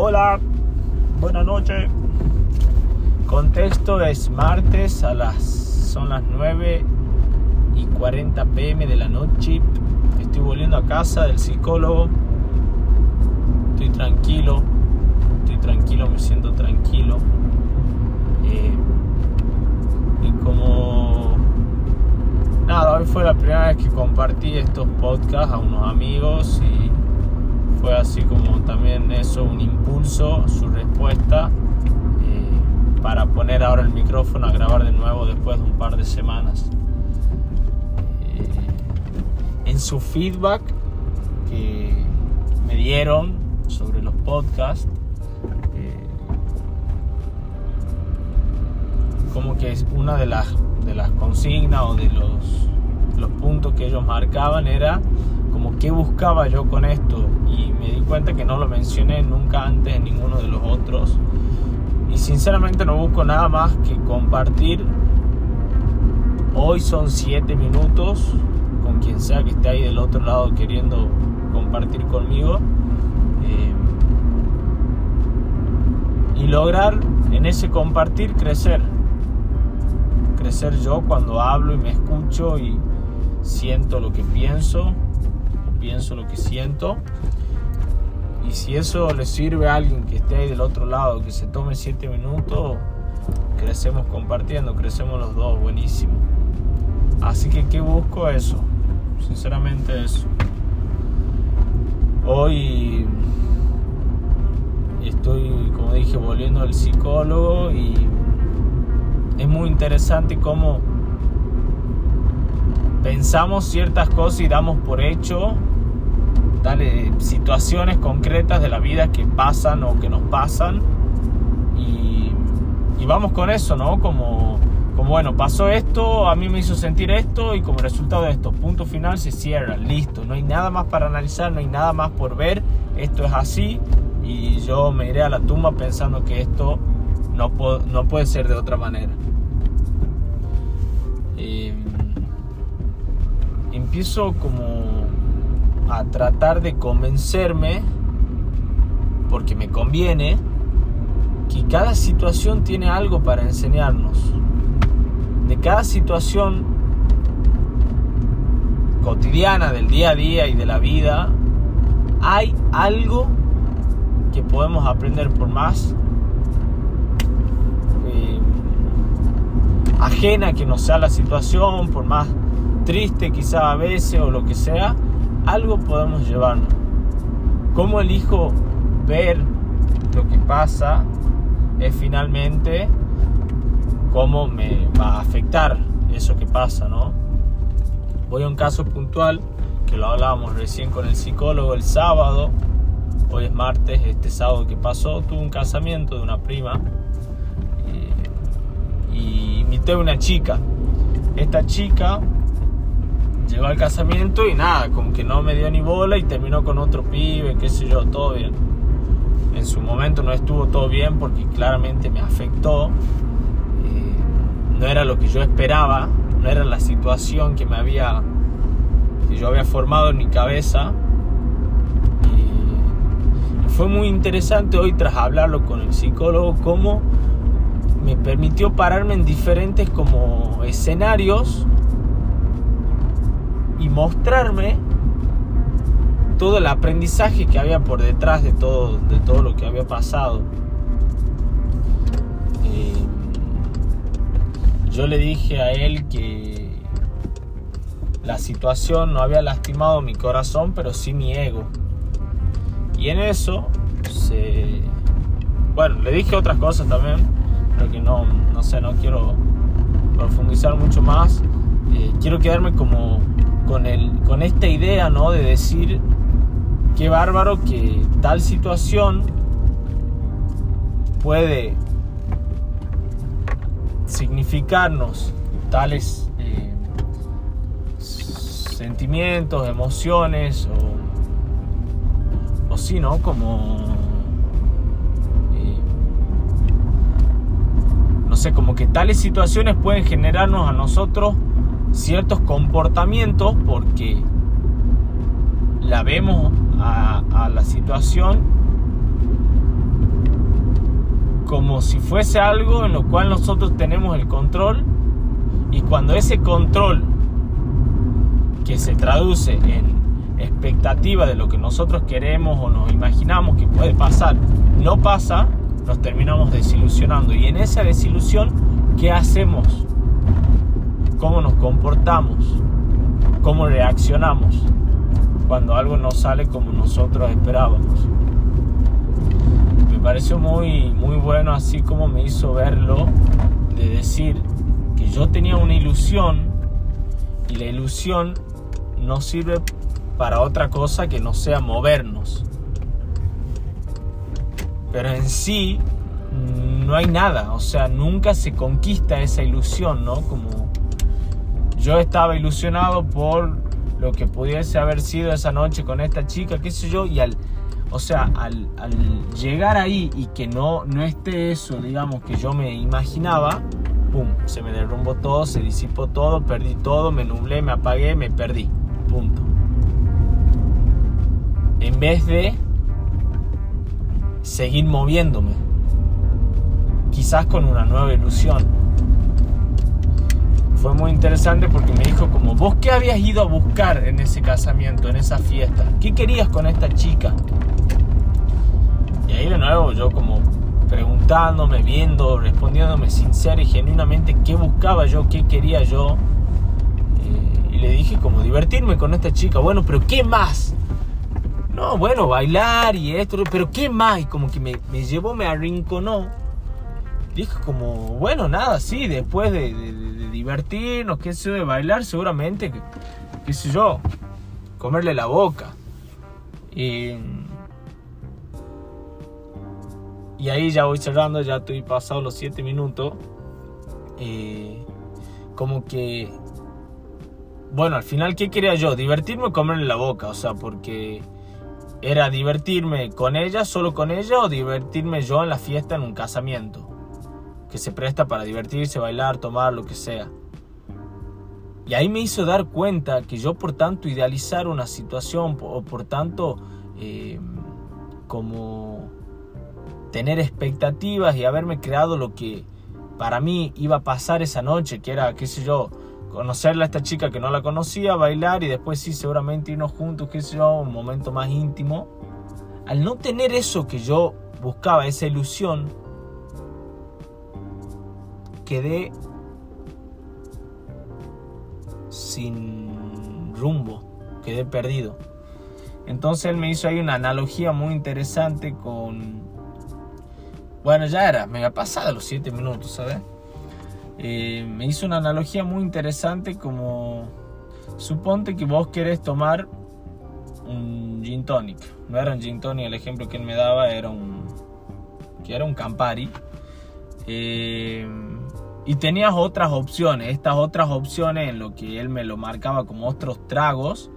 Hola, buenas noches. Contexto es martes a las son las 9 y 40 pm de la noche. Estoy volviendo a casa del psicólogo. Estoy tranquilo, estoy tranquilo, me siento tranquilo. Eh, y como nada, hoy fue la primera vez que compartí estos podcasts a unos amigos y fue así como también eso, un impulso, su respuesta, eh, para poner ahora el micrófono a grabar de nuevo después de un par de semanas. Eh, en su feedback que me dieron sobre los podcasts, eh, como que es una de las, de las consignas o de los, los puntos que ellos marcaban era como qué buscaba yo con esto me di cuenta que no lo mencioné nunca antes en ninguno de los otros. Y sinceramente no busco nada más que compartir. Hoy son 7 minutos con quien sea que esté ahí del otro lado queriendo compartir conmigo. Eh, y lograr en ese compartir crecer. Crecer yo cuando hablo y me escucho y siento lo que pienso pienso, lo que siento. Y si eso le sirve a alguien que esté ahí del otro lado, que se tome 7 minutos, crecemos compartiendo, crecemos los dos, buenísimo. Así que, ¿qué busco? Eso, sinceramente eso. Hoy estoy, como dije, volviendo al psicólogo y es muy interesante cómo pensamos ciertas cosas y damos por hecho dale, situaciones concretas de la vida que pasan o que nos pasan y, vamos con eso, ¿no? Como, como, bueno, pasó esto, a mí me hizo sentir esto y como resultado de esto, punto final, se cierra, listo, no hay nada más para analizar, no hay nada más por ver, esto es así y yo me iré a la tumba pensando que esto no, no puede ser de otra manera. Eh, empiezo como a tratar de convencerme, porque me conviene, que cada situación tiene algo para enseñarnos. De cada situación cotidiana del día a día y de la vida, hay algo que podemos aprender por más eh, ajena que nos sea la situación, por más triste quizá a veces o lo que sea, algo podemos llevarnos. ¿Cómo elijo ver lo que pasa? Es finalmente cómo me va a afectar eso que pasa, ¿no? Voy a un caso puntual que lo hablábamos recién con el psicólogo el sábado. Hoy es martes, este sábado que pasó, tuve un casamiento de una prima y, y invité a una chica. Esta chica llegó al casamiento y nada, como que no me dio ni bola y terminó con otro pibe, qué sé yo, todo bien. En su momento no estuvo todo bien porque claramente me afectó. Eh, no era lo que yo esperaba, no era la situación que me había, que yo había formado en mi cabeza. Fue muy interesante hoy tras hablarlo con el psicólogo cómo me permitió pararme en diferentes como escenarios mostrarme todo el aprendizaje que había por detrás de todo, de todo lo que había pasado. Eh, yo le dije a él que la situación no había lastimado mi corazón, pero sí mi ego. Y en eso se... Bueno, le dije otras cosas también, pero que no, no sé, no quiero profundizar mucho más. Eh, quiero quedarme como con, el, con esta idea, ¿no? De decir, qué bárbaro que tal situación puede significarnos tales eh, sentimientos, emociones o, o sí, ¿no? Como... Eh, no sé, como que tales situaciones pueden generarnos a nosotros ciertos comportamientos porque la vemos a, la situación como si fuese algo en lo cual nosotros tenemos el control y cuando ese control que se traduce en expectativa de lo que nosotros queremos o nos imaginamos que puede pasar no pasa, nos terminamos desilusionando. Y en esa desilusión, ¿qué hacemos? ¿Cómo nos comportamos? ¿Cómo reaccionamos cuando algo no sale como nosotros esperábamos? Me pareció muy, muy bueno así como me hizo verlo, de decir que yo tenía una ilusión y la ilusión no sirve para otra cosa que no sea movernos. Pero en sí no hay nada, o sea, nunca se conquista esa ilusión, ¿no? Como yo estaba ilusionado por lo que pudiese haber sido esa noche con esta chica, qué sé yo, y al, o sea, al, llegar ahí y que no, no esté eso, digamos, que yo me imaginaba, ¡pum! Se me derrumbó todo, se disipó todo, perdí todo, me nublé, me apagué, me perdí, punto en vez de seguir moviéndome, quizás con una nueva ilusión. Fue muy interesante porque me dijo como, vos qué habías ido a buscar en ese casamiento, en esa fiesta, qué querías con esta chica. Y ahí de nuevo yo como preguntándome, viendo, respondiéndome sincero y genuinamente qué buscaba yo, qué quería yo. Eh, y le dije como divertirme con esta chica. Bueno, pero ¿qué más? No, bueno, bailar y esto, pero ¿qué más? Y como que me, llevó, me arrinconó. Dijo como, bueno, nada, sí, después de, divertirnos, qué sé yo, de bailar, seguramente, qué sé yo, comerle la boca. Y, y ahí ya voy cerrando, ya estoy pasado los 7 minutos. como que, bueno, al final, ¿qué quería yo? Divertirme o comerle la boca, o sea, porque era divertirme con ella, solo con ella, o divertirme yo en la fiesta, en un casamiento. Que se presta para divertirse, bailar, tomar, lo que sea. Y ahí me hizo dar cuenta que yo por tanto idealizar una situación o por tanto eh, como tener expectativas y haberme creado lo que para mí iba a pasar esa noche, que era, qué sé yo, conocerla a esta chica que no la conocía, bailar y después sí, seguramente irnos juntos, qué sé yo, un momento más íntimo. Al no tener eso que yo buscaba, esa ilusión, quedé sin rumbo, quedé perdido. Entonces él me hizo ahí una analogía muy interesante con... Bueno, ya era, me había pasado los 7 minutos, ¿sabes? Eh, me hizo una analogía muy interesante como suponte que vos querés tomar un gin tonic. No era un gin tonic, el ejemplo que él me daba era un que era un Campari. Eh, y tenías otras opciones. Estas otras opciones en lo que él me lo marcaba como otros tragos.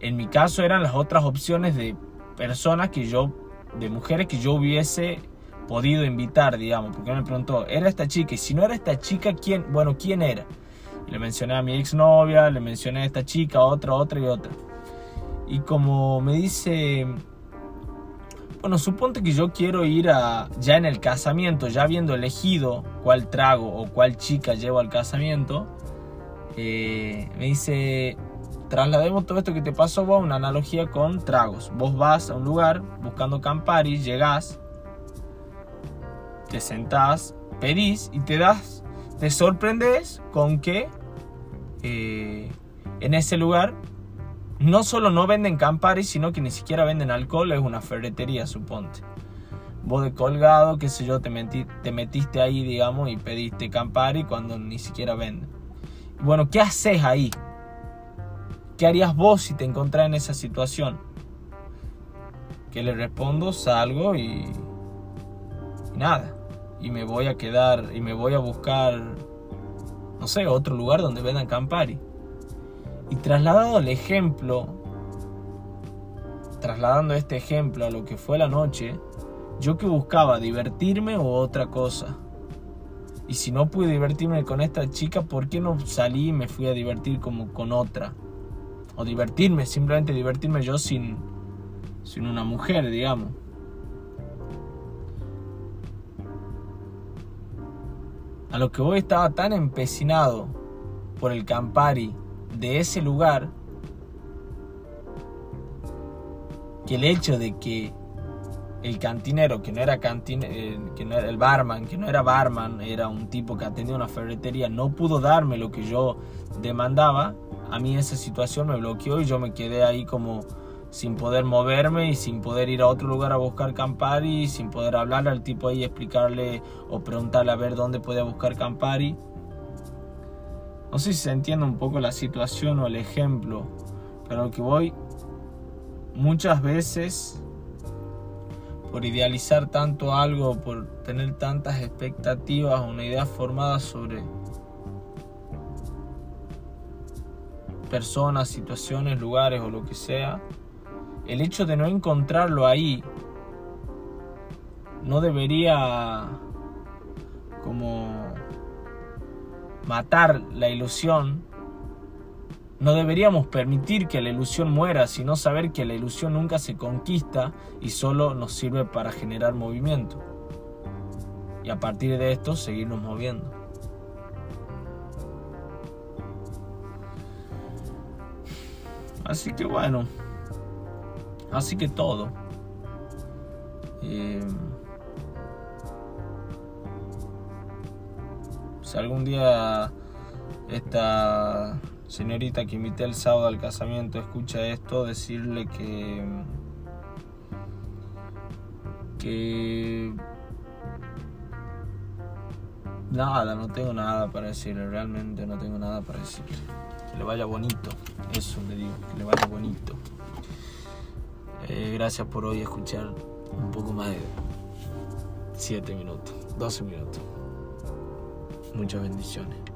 En mi caso eran las otras opciones de personas que yo, de mujeres que yo hubiese podido invitar, digamos, porque me preguntó, ¿era esta chica? Y si no era esta chica, ¿quién? Bueno, ¿quién era? le mencioné a mi exnovia, le mencioné a esta chica, otra, otra y otra. Y como me dice, bueno, suponte que yo quiero ir a, ya en el casamiento, ya habiendo elegido cuál trago o cuál chica llevo al casamiento, eh, me dice, traslademos todo esto que te pasó vos, una analogía con tragos. Vos vas a un lugar buscando Campari, llegás, te sentás, pedís y te das, te sorprendes con que eh, en ese lugar no solo no venden Campari, sino que ni siquiera venden alcohol, es una ferretería, suponte. Vos de colgado, qué sé yo, te, te metiste ahí, digamos, y pediste Campari cuando ni siquiera venden. Bueno, ¿qué haces ahí? ¿Qué harías vos si te encontrás en esa situación? Que le respondo, salgo y nada y me voy a quedar y me voy a buscar, no sé, otro lugar donde vendan Campari. Y trasladado el ejemplo, trasladando este ejemplo a lo que fue la noche, yo que buscaba divertirme o otra cosa. Y si no pude divertirme con esta chica, ¿por qué no salí y me fui a divertir como con otra? O divertirme, simplemente divertirme yo sin, sin una mujer, digamos. A lo que voy estaba tan empecinado por el Campari de ese lugar que el hecho de que el cantinero, que no era eh, que no era el barman, que no era barman, era un tipo que atendía una ferretería, no pudo darme lo que yo demandaba, a mí esa situación me bloqueó y yo me quedé ahí como sin poder moverme y sin poder ir a otro lugar a buscar Campari, sin poder hablarle al tipo ahí, explicarle o preguntarle a ver dónde podía buscar Campari. No sé si se entiende un poco la situación o el ejemplo, pero que voy, muchas veces por idealizar tanto algo, por tener tantas expectativas, una idea formada sobre personas, situaciones, lugares o lo que sea, el hecho de no encontrarlo ahí no debería como matar la ilusión. No deberíamos permitir que la ilusión muera, sino saber que la ilusión nunca se conquista y solo nos sirve para generar movimiento. Y a partir de esto seguirnos moviendo. Así que bueno, así que todo. Eh, algún día esta señorita que invité el sábado al casamiento escucha esto, decirle que que nada, no tengo nada para decirle, realmente no tengo nada para decirle. Que le vaya bonito, eso le digo, que le vaya bonito. Eh, gracias por hoy escuchar un poco más de 7 minutos, 12 minutos. Muchas bendiciones.